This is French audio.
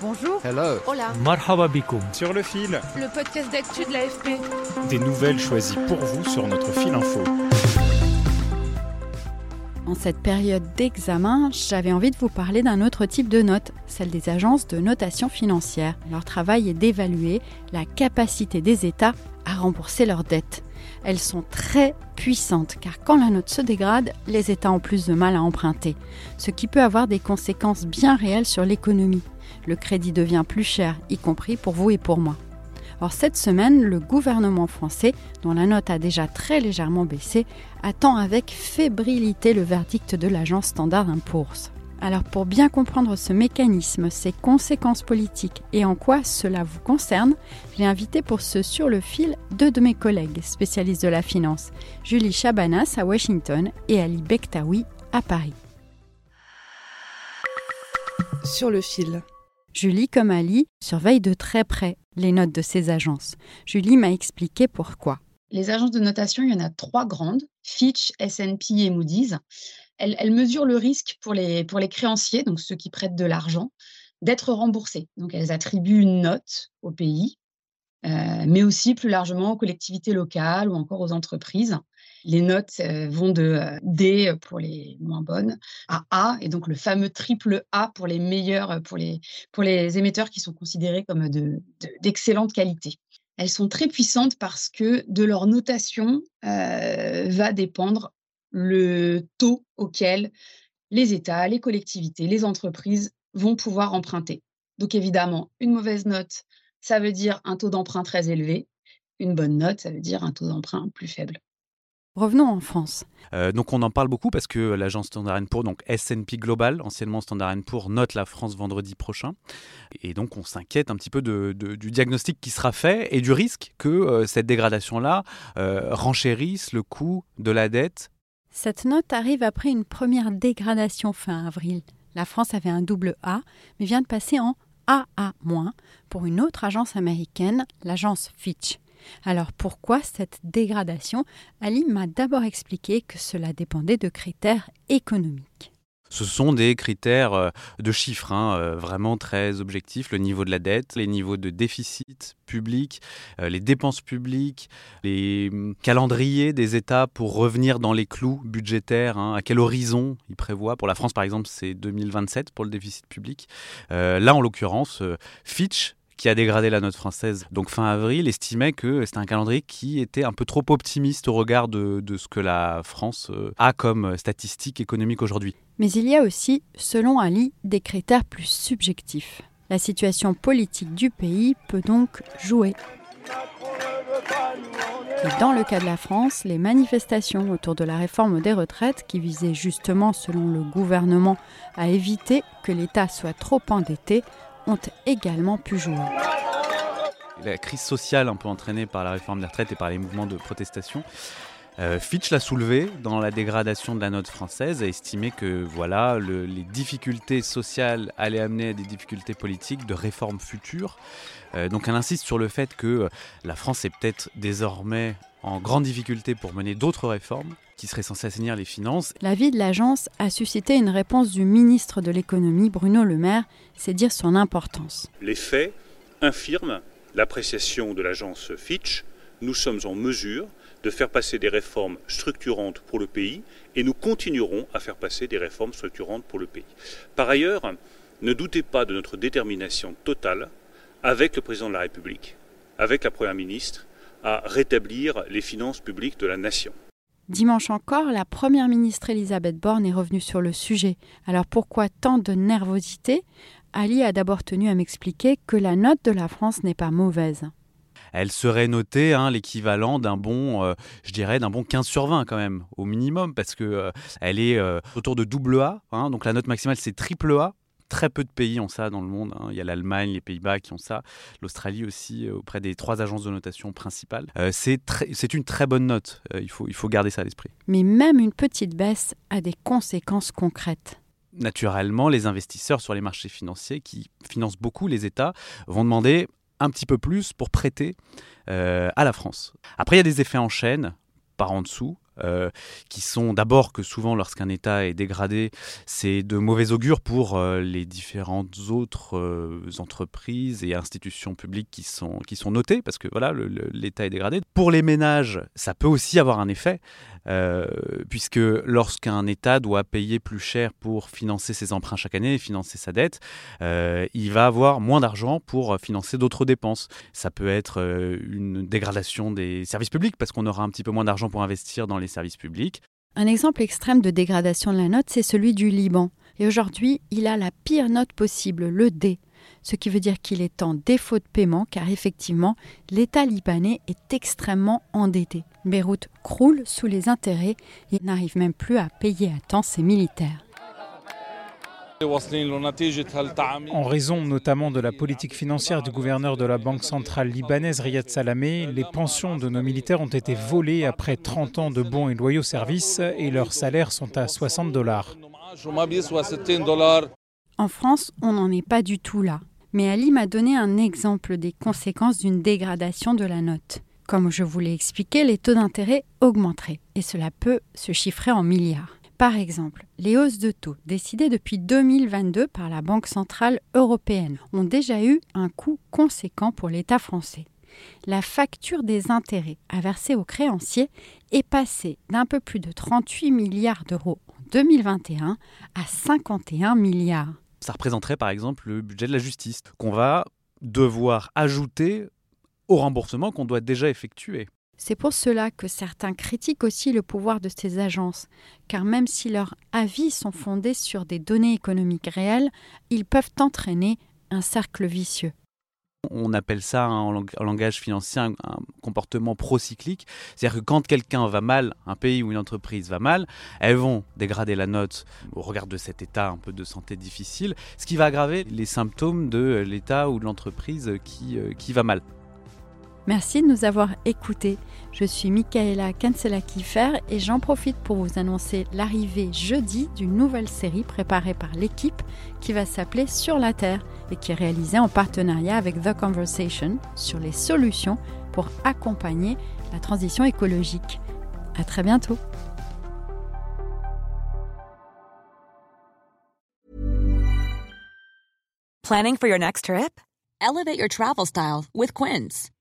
Bonjour. Hello. Hola. Marhaba bikoum. Sur le fil, Le podcast d'actu de l'AFP. des nouvelles choisies pour vous sur notre fil info. En cette période d'examen, j'avais envie de vous parler d'un autre type de note, celle des agences de notation financière. Leur travail est d'évaluer la capacité des États à rembourser leurs dettes. Elles sont très puissantes car quand la note se dégrade, les États ont plus de mal à emprunter, ce qui peut avoir des conséquences bien réelles sur l'économie. Le crédit devient plus cher, y compris pour vous et pour moi. Or, cette semaine, le gouvernement français, dont la note a déjà très légèrement baissé, attend avec fébrilité le verdict de l'agence Standard Poor's. Alors, pour bien comprendre ce mécanisme, ses conséquences politiques et en quoi cela vous concerne, j'ai invité pour ce sur le fil deux de mes collègues spécialistes de la finance, Julie Chabanas à Washington et Ali Bektaoui à Paris. Sur le fil. Julie, comme Ali, surveille de très près les notes de ces agences. Julie m'a expliqué pourquoi. Les agences de notation, il y en a trois grandes, Fitch, S&P et Moody's. Elles, mesurent le risque pour les, pour les créanciers, donc ceux qui prêtent de l'argent, d'être remboursés. Donc elles attribuent une note au pays, mais aussi plus largement aux collectivités locales ou encore aux entreprises. Les notes euh, vont de euh, D pour les moins bonnes à A, et donc le fameux triple A pour les meilleurs, pour les, pour les émetteurs qui sont considérés comme de- de- d'excellente qualité. Elles sont très puissantes parce que de leur notation euh, va dépendre le taux auquel les États, les collectivités, les entreprises vont pouvoir emprunter. Donc évidemment, une mauvaise note, ça veut dire un taux d'emprunt très élevé. Une bonne note, ça veut dire un taux d'emprunt plus faible. Revenons en France. Euh, donc on en parle beaucoup parce que l'agence Standard Poor's, donc S&P Global, anciennement Standard Poor's, note la France vendredi prochain. Et donc on s'inquiète un petit peu de- de- du diagnostic qui sera fait et du risque que euh, cette dégradation-là euh, renchérisse le coût de la dette. Cette note arrive après une première dégradation fin avril. La France avait un double A, mais vient de passer en AA- pour une autre agence américaine, l'agence Fitch. Alors pourquoi cette dégradation? Ali m'a d'abord expliqué que cela dépendait de critères économiques. Ce sont des critères euh, de chiffres hein, euh, vraiment très objectifs, le niveau de la dette, les niveaux de déficit public, euh, les dépenses publiques, les hum, calendriers des États pour revenir dans les clous budgétaires, hein, à quel horizon ils prévoient? Pour la France, par exemple, c'est 2027 pour le déficit public. Là, en l'occurrence, Fitch qui a dégradé la note française donc fin avril, estimait que c'était un calendrier qui était un peu trop optimiste au regard de, ce que la France euh, a comme statistique économique aujourd'hui. Mais il y a aussi, selon Ali, des critères plus subjectifs. La situation politique du pays peut donc jouer. Dans le cas de la France, les manifestations autour de la réforme des retraites, qui visaient justement, selon le gouvernement, à éviter que l'État soit trop endetté, également pu jouer. La crise sociale un peu entraînée par la réforme des retraites et par les mouvements de protestation, euh, Fitch l'a soulevé dans la dégradation de la note française, a estimé que voilà, le- les difficultés sociales allaient amener à des difficultés politiques de réformes futures. Euh, donc elle insiste sur le fait que euh, la France est peut-être désormais en grande difficulté pour mener d'autres réformes qui seraient censées assainir les finances. L'avis de l'agence a suscité une réponse du ministre de l'économie, Bruno Le Maire, c'est dire son importance. Les faits infirment l'appréciation de l'agence Fitch. Nous sommes en mesure de faire passer des réformes structurantes pour le pays et nous continuerons à faire passer des réformes structurantes pour le pays. Par ailleurs, ne doutez pas de notre détermination totale avec le président de la République, avec la Première ministre, à rétablir les finances publiques de la nation. Dimanche encore, la Première ministre Elisabeth Borne est revenue sur le sujet. Alors pourquoi tant de nervosité? Ali a d'abord tenu à m'expliquer que la note de la France n'est pas mauvaise. elle serait notée hein, l'équivalent d'un bon, euh, je dirais, d'un bon 15 sur 20 quand même, au minimum, parce que euh, elle est euh, autour de double A. hein, donc la note maximale, c'est triple A. Très peu de pays ont ça dans le monde. hein. Il y a l'Allemagne, les Pays-Bas qui ont ça, l'Australie aussi, euh, auprès des trois agences de notation principales. Euh, c'est très- c'est une très bonne note. Euh, il, faut, il faut garder ça à l'esprit. Mais même une petite baisse a des conséquences concrètes. naturellement, les investisseurs sur les marchés financiers qui financent beaucoup les États vont demander un petit peu plus pour prêter euh, à la France. Après, il y a des effets en chaîne par en dessous. Euh, qui sont d'abord que souvent lorsqu'un État est dégradé, c'est de mauvais augure pour euh, les différentes autres euh, entreprises et institutions publiques qui sont, qui sont notées, parce que voilà, l'État est dégradé. Pour les ménages, ça peut aussi avoir un effet, puisque lorsqu'un État doit payer plus cher pour financer ses emprunts chaque année et financer sa dette, il va avoir moins d'argent pour financer d'autres dépenses. Ça peut être une dégradation des services publics, parce qu'on aura un petit peu moins d'argent pour investir dans les services publics. Un exemple extrême de dégradation de la note, c'est celui du Liban. Et aujourd'hui, il a la pire note possible, le D. Ce qui veut dire qu'il est en défaut de paiement car effectivement, l'État libanais est extrêmement endetté. Beyrouth croule sous les intérêts et n'arrive même plus à payer à temps ses militaires. En raison notamment de la politique financière du gouverneur de la Banque centrale libanaise Riyad Salamé, les pensions de nos militaires ont été volées après 30 ans de bons et loyaux services et leurs salaires sont à 60 dollars. En France, on n'en est pas du tout là. Mais Ali m'a donné un exemple des conséquences d'une dégradation de la note. Comme je vous l'ai expliqué, les taux d'intérêt augmenteraient et cela peut se chiffrer en milliards. Par exemple, les hausses de taux décidées depuis 2022 par la Banque centrale européenne ont déjà eu un coût conséquent pour l'État français. La facture des intérêts à verser aux créanciers est passée d'un peu plus de 38 milliards d'euros en 2021 à 51 milliards. Ça représenterait par exemple le budget de la justice, qu'on va devoir ajouter au remboursement qu'on doit déjà effectuer. C'est pour cela que certains critiquent aussi le pouvoir de ces agences, car même si leurs avis sont fondés sur des données économiques réelles, ils peuvent entraîner un cercle vicieux. On appelle ça hein, en, lang- en langage financier un, un comportement procyclique. C'est-à-dire que quand quelqu'un va mal, un pays ou une entreprise va mal, elles vont dégrader la note au regard de cet état un peu de santé difficile, ce qui va aggraver les symptômes de l'état ou de l'entreprise qui, euh, qui va mal. Merci de nous avoir écoutés. Je suis Michaela Kansela-Kiefer et j'en profite pour vous annoncer l'arrivée jeudi d'une nouvelle série préparée par l'équipe qui va s'appeler Sur la Terre et qui est réalisée en partenariat avec The Conversation sur les solutions pour accompagner la transition écologique. À très bientôt. Planning for your next trip? Elevate your travel style with Quince.